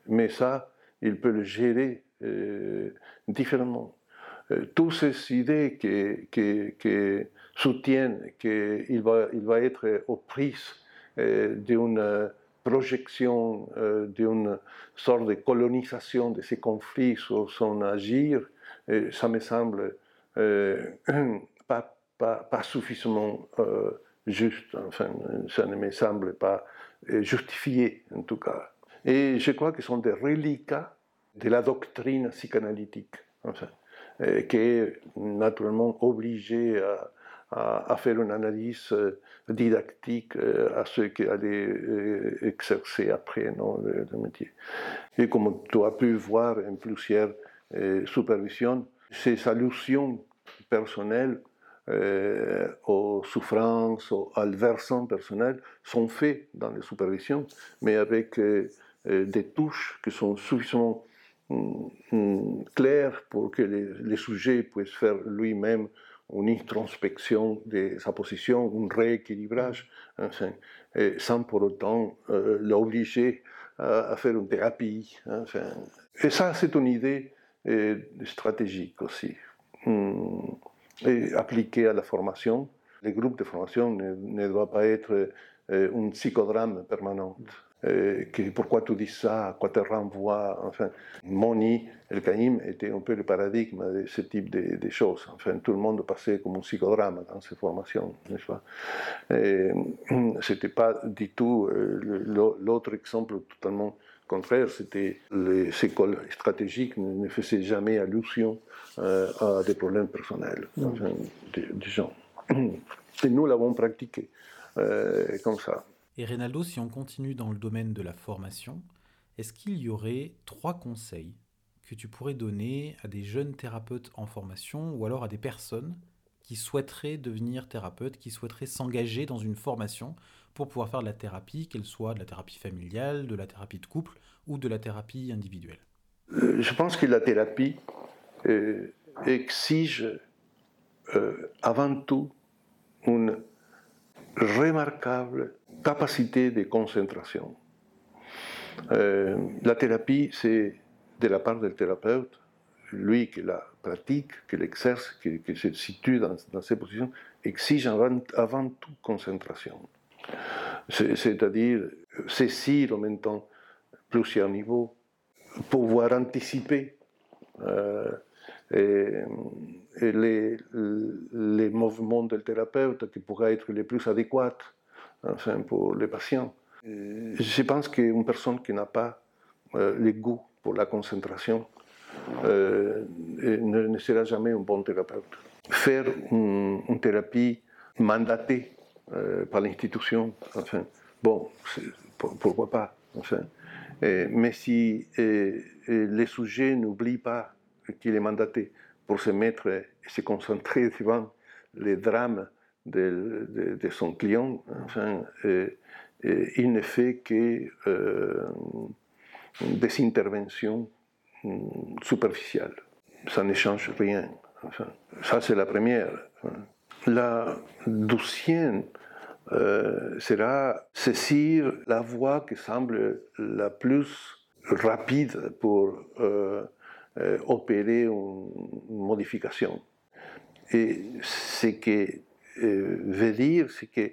mais ça, il peut le gérer euh, différemment. Euh, toutes ces idées qui, soutiennent qu'il va, il va être aux prises d'une projection, d'une sorte de colonisation de ces conflits sur son agir, et ça me semble euh, pas, pas, suffisamment euh, juste, enfin, ça ne me semble pas euh, justifié en tout cas. Et je crois que ce sont des reliquats de la doctrine psychanalytique, enfin, qui est naturellement obligée à, à, faire une analyse didactique à ceux qui allaient exercer après non, le, le, métier. Et comme tu as pu voir en plusieurs supervision, ces allusions personnelles euh, aux souffrances, aux versant personnel sont faites dans les supervisions, mais avec euh, euh, des touches qui sont suffisamment mm, mm, claires pour que les sujets puissent faire lui-même une introspection de sa position, un rééquilibrage, sans pour autant l'obliger à, faire une thérapie. Et ça, c'est une idée et stratégique aussi. Hmm. Et appliqué à la formation, les groupes de formation ne, ne doivent pas être euh, un psychodrame permanent. Euh, pourquoi tu dis ça, à quoi te renvoie, enfin, Moni, El Caïm était un peu le paradigme de ce type de, choses. Enfin, tout le monde passait comme un psychodrame dans ces formations, n'est-ce pas? C'était pas du tout euh, l'autre exemple totalement contraire, c'était les écoles stratégiques ne, faisaient jamais allusion euh, à des problèmes personnels des, gens. Et nous l'avons pratiqué euh, comme ça. Et Reynaldo, si on continue dans le domaine de la formation, est-ce qu'il y aurait trois conseils que tu pourrais donner à des jeunes thérapeutes en formation ou alors à des personnes qui souhaiteraient devenir thérapeutes, qui souhaiteraient s'engager dans une formation pour pouvoir faire de la thérapie, qu'elle soit de la thérapie familiale, de la thérapie de couple ou de la thérapie individuelle euh, Je pense que la thérapie euh, exige euh, avant tout une remarquable capacité de concentration. la thérapie, c'est de la part du thérapeute, lui qui la pratique, qui l'exerce, qui, se situe dans, dans, ces positions, exige avant, avant tout concentration. C'est-à-dire saisir en même temps plusieurs niveaux, pouvoir anticiper euh, les, les, mouvements du thérapeute qui pourraient être les plus adéquats enfin, pour les patients. je pense qu'une personne qui n'a pas euh, le goût pour la concentration euh, ne, sera jamais un bon thérapeute. Faire une thérapie mandatée euh, par l'institution, enfin, bon, pourquoi pas, enfin. mais si les sujets n'oublient pas qu'il est mandaté pour se mettre et se concentrer devant les drames de, son client, enfin, il ne fait que euh, des interventions mm, superficielles. Ça ne change rien. Ça, c'est la première. La deuxième euh, sera saisir la voie qui semble la plus rapide pour euh, euh, opérer une, modification. Et ce que veut dire, c'est que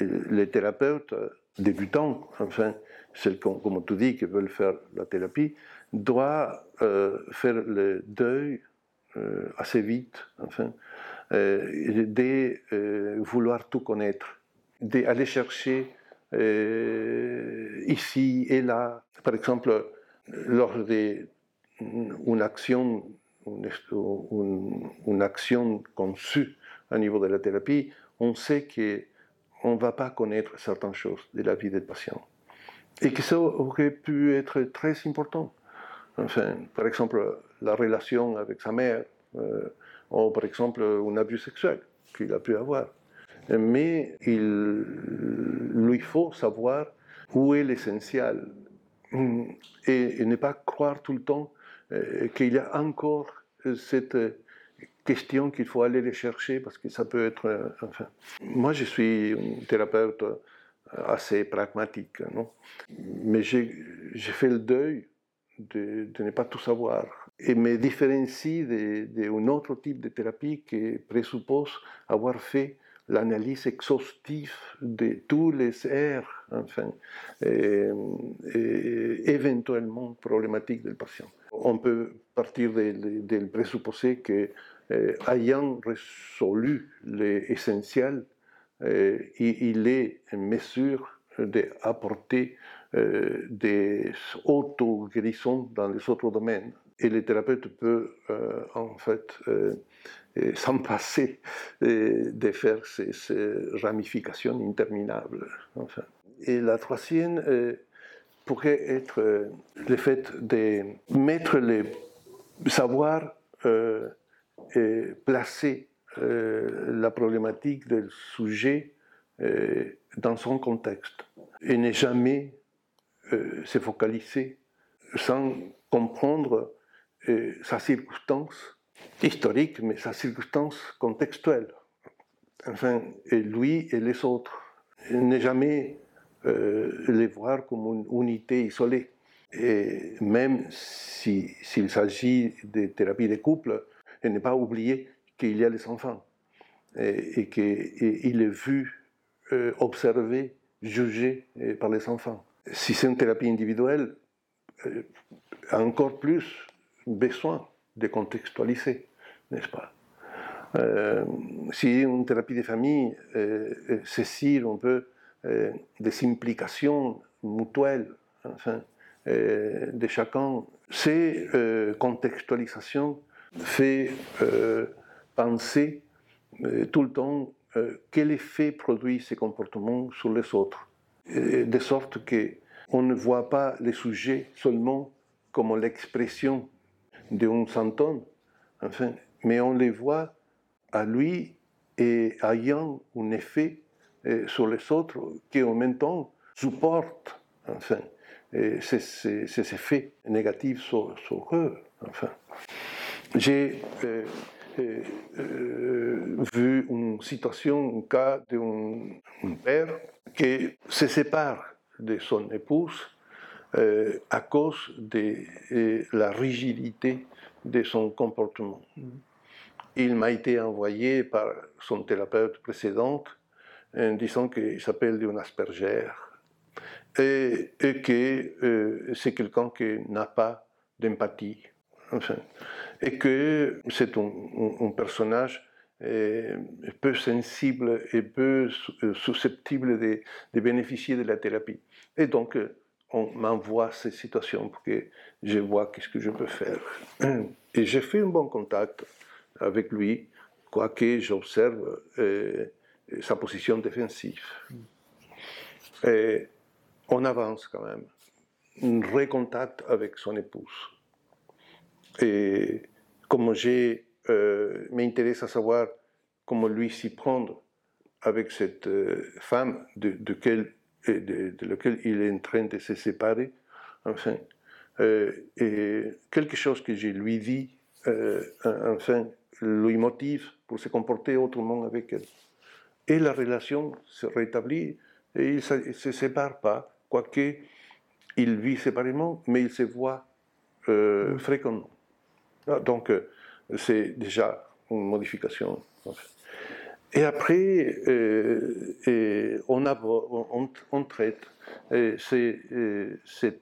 les thérapeutes débutants, enfin, celles comme tu dis qui veulent faire la thérapie, doivent faire le deuil assez vite, enfin, euh, de euh, vouloir tout connaître, d'aller chercher euh, ici et là. Par exemple, lors d'une action, une, action conçue au niveau de la thérapie, on sait qu'on ne va pas connaître certaines choses de la vie des patients. Et que ça aurait pu être très important. Enfin, par exemple, la relation avec sa mère, ou par exemple un abus sexuel qu'il a pu avoir. Mais il lui faut savoir où est l'essentiel et, ne pas croire tout le temps euh, qu'il y a encore cette question qu'il faut aller les chercher parce que ça peut être. Enfin, moi, je suis un thérapeute assez pragmatique, non? Mais j'ai fait le deuil de, de, ne pas tout savoir et me différencie d'un autre type de thérapie qui présuppose avoir fait l'analyse exhaustive de tous les airs, enfin, éventuellement problématiques du patient. On peut partir du présupposé que, euh, ayant résolu l'essentiel, il est en mesure d'apporter euh, des auto-guérissons dans les autres domaines. Et le thérapeute peut euh, en fait euh, s'en passer de faire ces, ramifications interminables. Et la troisième pourrait être le fait de mettre le savoir et placer la problématique du sujet dans son contexte et ne jamais euh, se focaliser sans comprendre euh, sa circonstance historique, mais sa circonstance contextuelle. Enfin, lui et les autres. Ne jamais euh, les voir comme une unité isolée. Et même s'il s'agit de thérapie de couple, et ne pas oublier qu'il y a les enfants et, qu'il est vu, observé, jugé par les enfants si c'est une thérapie individuelle, euh, encore plus besoin de contextualiser, n'est-ce pas? Euh, Si une thérapie de famille euh, un peu des implications mutuelles de chacun, ces contextualisations fait penser tout le temps quel effet produit ces comportements sur les autres. De sorte qu'on ne voit pas les sujets seulement comme l'expression d'un symptôme, enfin, mais on les voit à lui et ayant un effet euh, sur les autres qui en même temps supportent enfin, ces, effets négatifs sur, eux. Enfin. J'ai euh, euh, vu une situation, un cas d'un père qui se sépare de son épouse euh, à cause de euh, la rigidité de son comportement. Il m'a été envoyé par son thérapeute précédent en disant qu'il s'appelle un Asperger et, que c'est quelqu'un qui n'a pas d'empathie. Enfin, et que c'est un, personnage euh, peu sensible et peu euh, susceptible de, bénéficier de la thérapie. Et donc, euh, on m'envoie ces situations pour que je vois qu'est-ce que je peux faire. Et j'ai fait un bon contact avec lui, quoique j'observe sa position défensive. Et on avance quand même. Un recontact avec son épouse. Et comme j'ai euh, m'intéresse à savoir comment lui s'y prendre avec cette euh, femme de, de, de, laquelle il est en train de se séparer. Enfin, euh, et quelque chose que je lui dis, enfin, lui motive pour se comporter autrement avec elle. Et la relation se rétablit et il ne se sépare pas, quoique il vit séparément, mais il se voit mm. fréquemment. Ah, donc, c'est déjà une modification. Et après, euh, on, on, traite ces,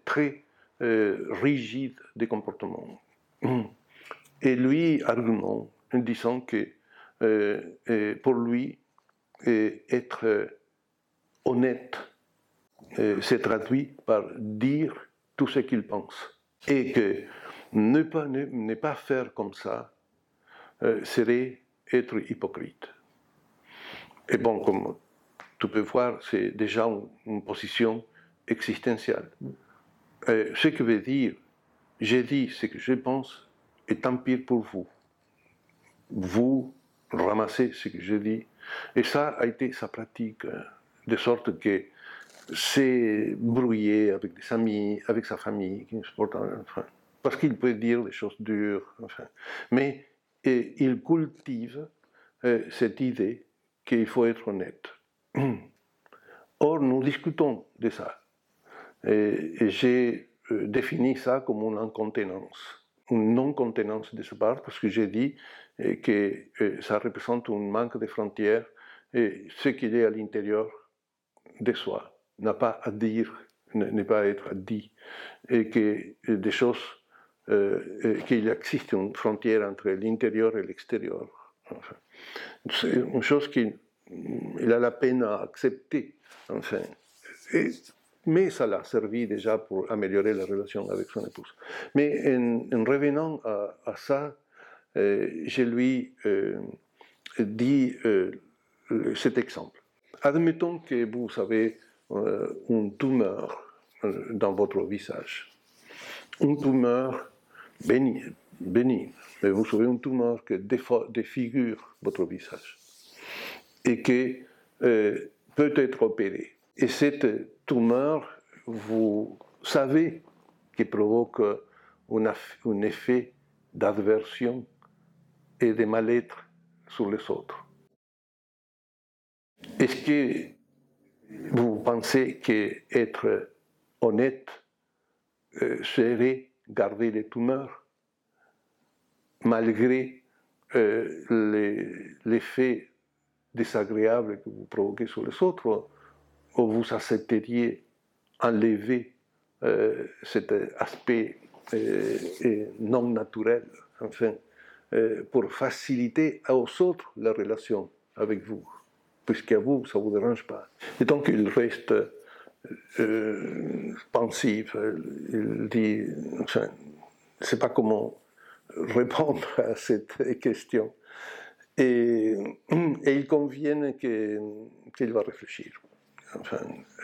traits euh, rigides des comportements. Et lui argumente en disant que euh, pour lui, être honnête se traduit par dire tout ce qu'il pense. Et que ne pas, ne pas faire comme ça, euh, serait être hypocrite. Et bon, comme tu peux voir, c'est déjà une, position existentielle. Euh, ce que veut dire, j'ai dit ce que je pense, et tant pis pour vous. Vous ramassez ce que je dis. Et ça a été sa pratique, euh, de sorte que c'est brouillé avec des amis, avec sa famille, parce qu'il peut dire des choses dures, mais il cultive cette idée qu'il faut être honnête. Or, nous discutons de ça. Et, j'ai défini ça comme une incontenance une non-contenance de sa part, parce que j'ai dit que ça représente un manque de frontières et ce qu'il est à l'intérieur de soi n'a pas à dire, n'est pas à être dit, et que des choses, euh, qu'il existe une frontière entre l'intérieur et l'extérieur. C'est une chose qu'il a la peine à accepter, enfin. mais ça l'a servi déjà pour améliorer la relation avec son épouse. Mais en, revenant à, ça, euh, je lui euh, dis euh, cet exemple. Admettons que vous avez une tumeur dans votre visage. Une tumeur bénigne, mais vous avez une tumeur qui défigure votre visage et qui euh, peut être opérée. Et cette tumeur, vous savez qu'elle provoque un effet d'aversion et de mal-être sur les autres. Est-ce que vous pensez qu'être honnête euh, serait garder les tumeurs? Malgré euh, l'effet désagréable que vous provoquez sur les autres, ou vous accepteriez enlever euh, cet aspect non naturel, enfin, pour faciliter aux autres la relation avec vous puisqu'à vous, ça ne vous dérange pas. Et donc il reste euh, pensif, il dit, enfin, ne sait pas comment répondre à cette question. Et, il convient qu'il va réfléchir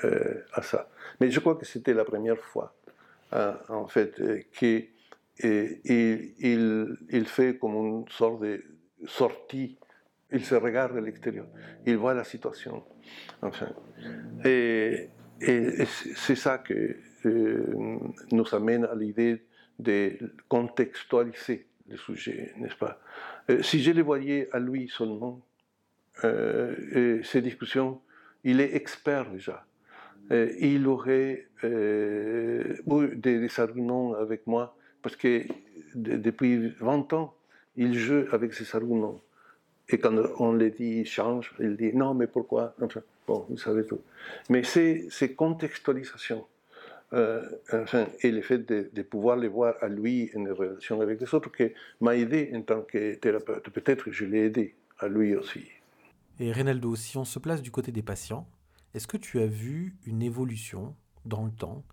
euh, à ça. Mais je crois que c'était la première fois, hein, en fait, qu'il il, fait comme une sorte de sortie il se regarde à l'extérieur, il voit la situation. Enfin, et, c'est ça qui euh, nous amène à l'idée de contextualiser le sujet, n'est-ce pas? Euh, Si je le voyais à lui seulement, euh, ces discussions, il est expert déjà. il aurait eu des, arguments avec moi, parce que depuis 20 ans, il joue avec ces arguments. Et quand on lui dit change, il dit non, mais pourquoi? Bon, vous savez tout. Mais c'est contextualisation. Euh, enfin, et le fait de, pouvoir le voir à lui en relation avec les autres qui m'a aidé en tant que thérapeute. Peut-être que je l'ai aidé à lui aussi. Et Reynaldo, si on se place du côté des patients, est-ce que tu as vu une évolution dans le temps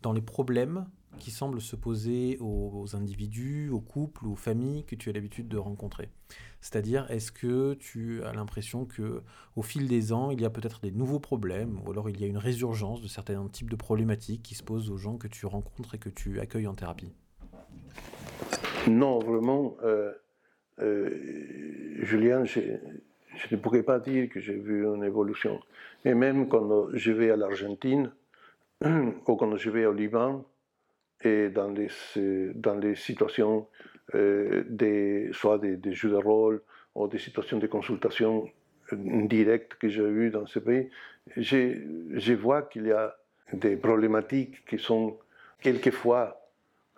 dans les problèmes qui semblent se poser aux, individus, aux couples, aux familles que tu as l'habitude de rencontrer. C'est-à-dire, est-ce que tu as l'impression que, au fil des ans, il y a peut-être des nouveaux problèmes, ou alors il y a une résurgence de certains types de problématiques qui se posent aux gens que tu rencontres et que tu accueilles en thérapie? Non, vraiment, euh, euh, Julien, je, ne pourrais pas dire que j'ai vu une évolution. Et même quand je vais à l'Argentine, ou quand je vais au Liban, et dans les, dans les situations euh, des, soit des, jeux de rôle ou des situations de consultation directes que j'ai eues dans ce pays, je, vois qu'il y a des problématiques qui sont quelquefois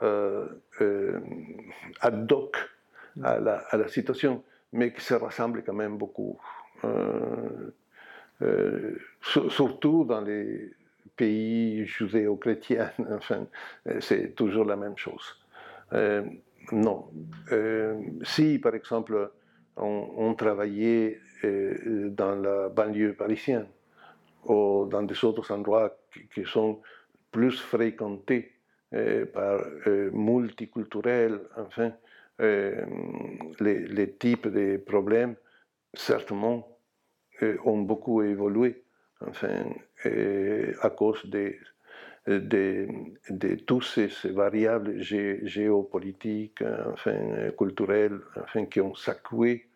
euh, euh, ad hoc à la, à la, situation, mais qui se rassemblent quand même beaucoup. surtout dans les pays judéo-chrétiens, enfin, c'est toujours la même chose. Euh, non. Euh, si, par exemple, on, travaillait euh, dans la banlieue parisienne ou dans des autres endroits qui, sont plus fréquentés par multiculturels, enfin, les, les, types de problèmes, certainement, ont beaucoup évolué enfin, à cause de, de, toutes ces variables géopolitiques, enfin, culturelles, enfin, qui ont secoué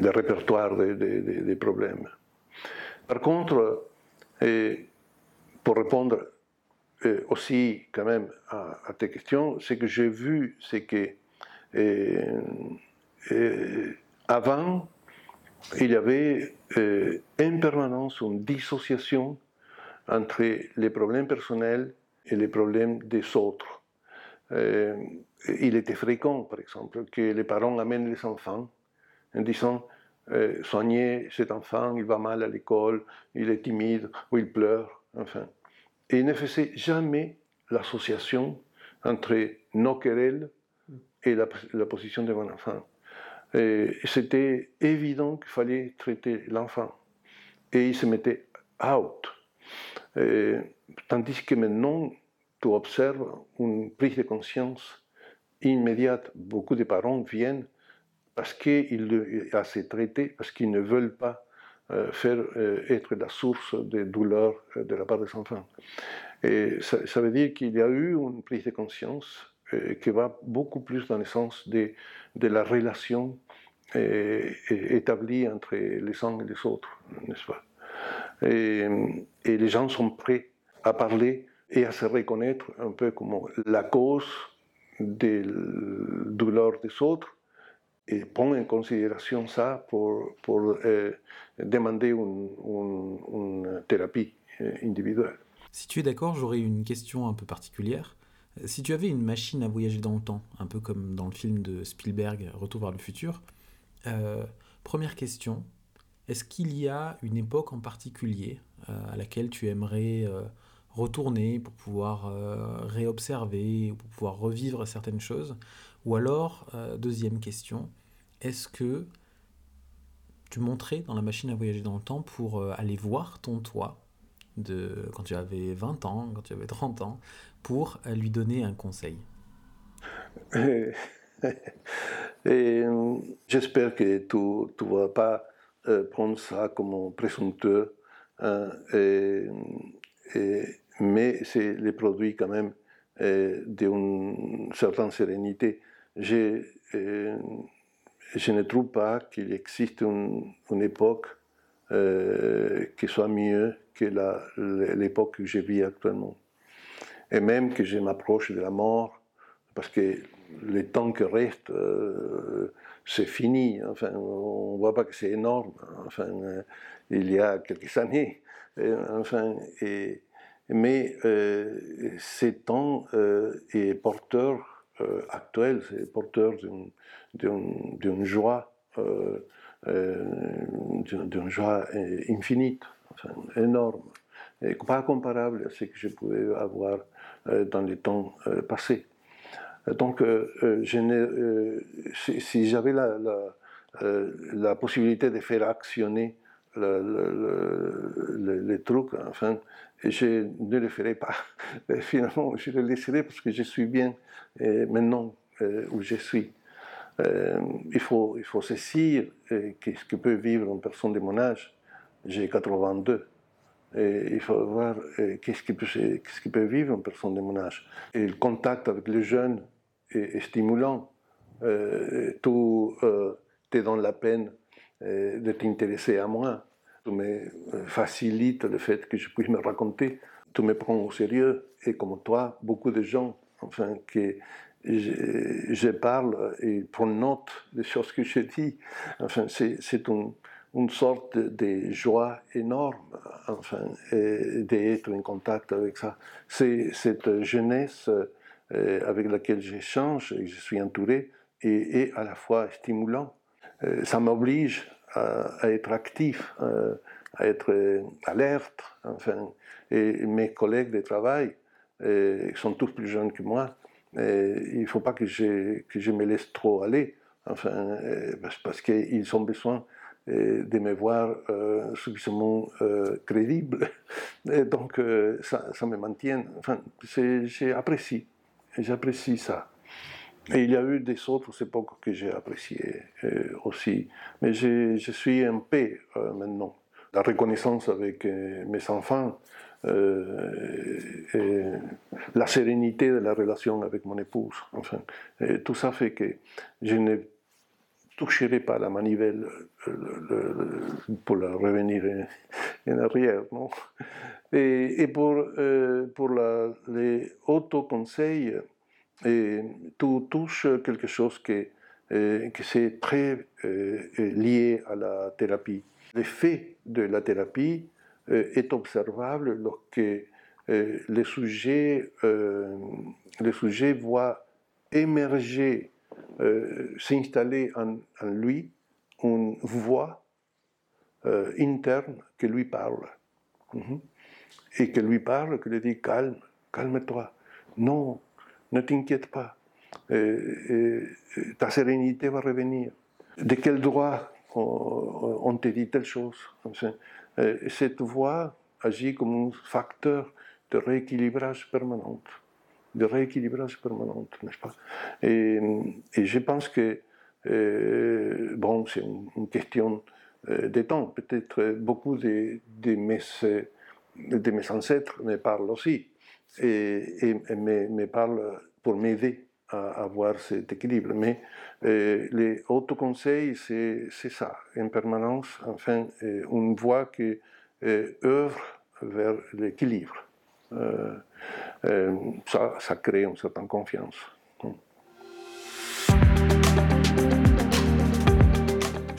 le répertoire des problèmes. Par contre, pour répondre aussi, quand même, à, tes questions, ce que j'ai vu, c'est que avant, il y avait en permanence une dissociation entre les problèmes personnels et les problèmes des autres. il était fréquent, par exemple, que les parents amènent les enfants en disant euh, soigner cet enfant, il va mal à l'école, il est timide ou il pleure, enfin. Et il ne faisait jamais l'association entre nos querelles et la, position de mon enfant. C'était évident qu'il fallait traiter l'enfant. Et il se mettait out. Tandis que maintenant, tu observes une prise de conscience immédiate. Beaucoup de parents viennent parce qu'il a ces traités, parce qu'ils ne veulent pas euh, faire euh, être la source de douleur euh, de la part des enfants. Et ça, veut dire qu'il y a eu une prise de conscience qui va beaucoup plus dans le sens de, de la relation établie entre les uns et les autres, n'est-ce pas? Et, les gens sont prêts à parler et à se reconnaître un peu comme la cause des douleurs des autres et prendre en considération ça pour, euh, demander une, une, thérapie euh, individuelle. Si tu es d'accord, j'aurais une question un peu particulière. Si tu avais une machine à voyager dans le temps, un peu comme dans le film de Spielberg, Retour vers le futur, euh, première question, est-ce qu'il y a une époque en particulier à laquelle tu aimerais retourner pour pouvoir réobserver, pour pouvoir revivre certaines choses? Ou alors, deuxième question, est-ce que tu montrais dans la machine à voyager dans le temps pour euh, aller voir ton toi de quand tu avais 20 ans, quand tu avais 30 ans, pour euh, lui donner un conseil? Euh, j'espère que tu ne vas pas prendre ça comme présomptueux, hein, mais c'est le produit quand même d'une certaine sérénité. J'ai je ne trouve pas qu'il existe une, époque euh, qui soit mieux que l'époque que je vis actuellement. Et même que je m'approche de la mort, parce que le temps qui reste, euh, c'est fini. Enfin, on voit pas que c'est énorme. Enfin, euh, il y a quelques années. enfin, et, mais ces temps est porteur actuel, c'est porteur d'une joie, euh, euh, d'une joie infinite, énorme, et pas comparable à ce que je pouvais avoir euh, dans les temps passés. Donc, je si, j'avais la, possibilité de faire actionner les trucs, enfin, je ne le ferais pas. finalement, je le laisserai parce que je suis bien maintenant où je suis. Euh, il, faut, il faut saisir euh, ce que peut vivre une personne de mon âge. J'ai 82. Et il faut voir euh, qu'est-ce qui, qui peut vivre une personne de mon âge. Et le contact avec les jeunes est, stimulant. tout te donne la peine de t'intéresser à moi. Tout me facilite le fait que je puisse me raconter. Tout me prend au sérieux. Et comme toi, beaucoup de gens enfin, qui, je, parle et prends note des choses que je dis. Enfin, c'est une, une, sorte de joie énorme, enfin, d'être en contact avec ça. C'est cette jeunesse euh, avec laquelle j'échange je suis entouré et, à la fois stimulant. Euh, ça m'oblige à, être actif, euh, à être alerte. Enfin, mes collègues de travail sont tous plus jeunes que moi il ne faut pas que je, me laisse trop aller, enfin, euh, parce qu'ils ont besoin euh, de me voir euh, suffisamment crédible. Donc, ça, ça, me maintient. Enfin, j'apprécie. J'apprécie ça. Et il y a eu des autres époques que j'ai appréciées aussi. Mais je, suis en paix maintenant. La reconnaissance avec mes enfants, euh, la sérénité de la relation avec mon épouse. Enfin, tout ça fait que je ne toucherai pas la manivelle pour la revenir en, arrière. Non? Et, pour, pour la, les autoconseils, tout touche quelque chose qui, que c'est très lié à la thérapie. L'effet de la thérapie est observable lorsque le sujet, le sujet voit émerger, s'installer en, en, lui une voix interne qui lui parle. Mhm. Et qui lui parle, qui lui dit calme, calme-toi. Non, ne t'inquiète pas. ta sérénité va revenir. De quel droit on te dit telle chose? Cette voix agit comme un facteur de rééquilibrage permanent. De rééquilibrage permanent, n'est-ce pas? Et, je pense que, bon, c'est une, question de temps. Peut-être beaucoup de, de, mes, de mes ancêtres me parlent aussi et, me, me parlent pour m'aider à avoir cet équilibre. Mais euh, les autoconseils, c'est ça, en permanence, enfin, euh, une voie qui œuvre vers l'équilibre. Euh, ça, ça crée une certaine confiance.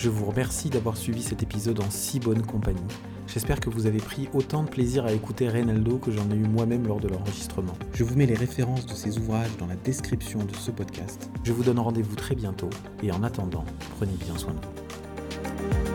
Je vous remercie d'avoir suivi cet épisode en si bonne compagnie. J'espère que vous avez pris autant de plaisir à écouter Reynaldo que j'en ai eu moi-même lors de l'enregistrement. Je vous mets les références de ses ouvrages dans la description de ce podcast. Je vous donne rendez-vous très bientôt et en attendant, prenez bien soin de vous.